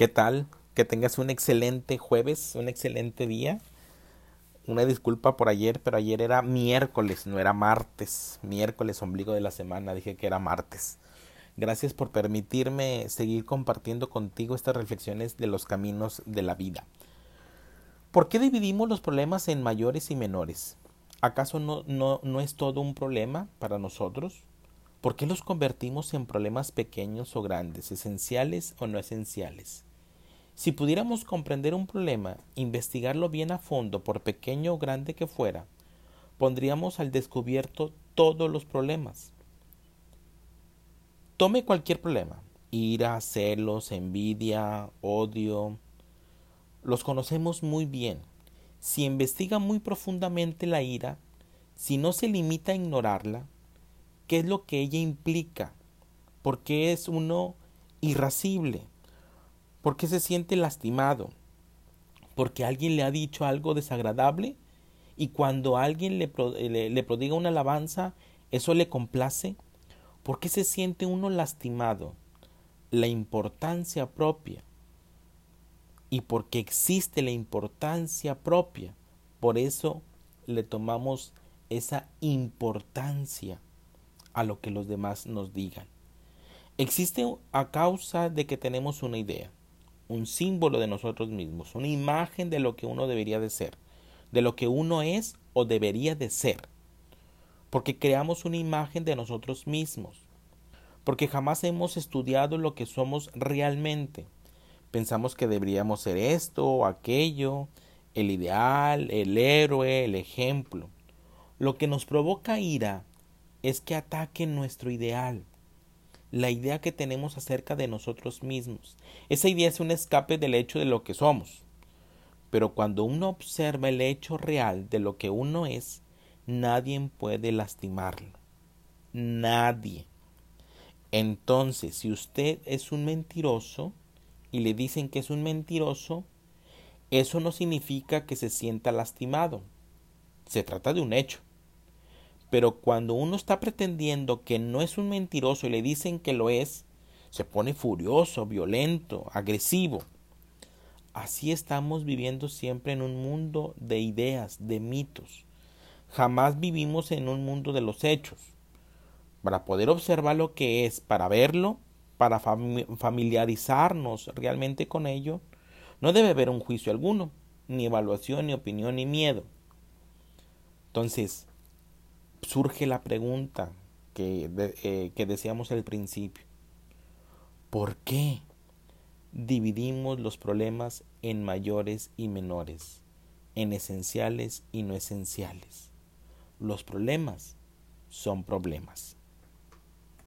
¿Qué tal? Que tengas un excelente jueves, un excelente día. Una disculpa por ayer, pero ayer era miércoles, no era martes. Miércoles, ombligo de la semana, dije que era martes. Gracias por permitirme seguir compartiendo contigo estas reflexiones de los caminos de la vida. ¿Por qué dividimos los problemas en mayores y menores? ¿Acaso no, no, no es todo un problema para nosotros? ¿Por qué los convertimos en problemas pequeños o grandes, esenciales o no esenciales? Si pudiéramos comprender un problema, investigarlo bien a fondo, por pequeño o grande que fuera, pondríamos al descubierto todos los problemas. Tome cualquier problema, ira, celos, envidia, odio, los conocemos muy bien. Si investiga muy profundamente la ira, si no se limita a ignorarla, qué es lo que ella implica, por qué es uno irascible, por qué se siente lastimado, porque alguien le ha dicho algo desagradable y cuando alguien le, le, prodiga una alabanza, eso le complace, por qué se siente uno lastimado, la importancia propia. Y porque existe la importancia propia, por eso le tomamos esa importancia a lo que los demás nos digan. Existe a causa de que tenemos una idea, un símbolo de nosotros mismos, una imagen de lo que uno debería de ser, de lo que uno es o debería de ser, porque creamos una imagen de nosotros mismos, porque jamás hemos estudiado lo que somos realmente. Pensamos que deberíamos ser esto o aquello, el ideal, el héroe, el ejemplo. Lo que nos provoca ira es que ataquen nuestro ideal, la idea que tenemos acerca de nosotros mismos. Esa idea es un escape del hecho de lo que somos. Pero cuando uno observa el hecho real de lo que uno es, nadie puede lastimarlo. Nadie. Entonces, si usted es un mentiroso y le dicen que es un mentiroso, eso no significa que se sienta lastimado. Se trata de un hecho. Pero cuando uno está pretendiendo que no es un mentiroso y le dicen que lo es, se pone furioso, violento, agresivo. Así estamos viviendo siempre en un mundo de ideas, de mitos. Jamás vivimos en un mundo de los hechos. Para poder observar lo que es, para verlo, para familiarizarnos realmente con ello, no debe haber un juicio alguno, ni evaluación, ni opinión, ni miedo. Entonces, surge la pregunta que, eh, que decíamos al principio. ¿Por qué dividimos los problemas en mayores y menores, en esenciales y no esenciales? Los problemas son problemas.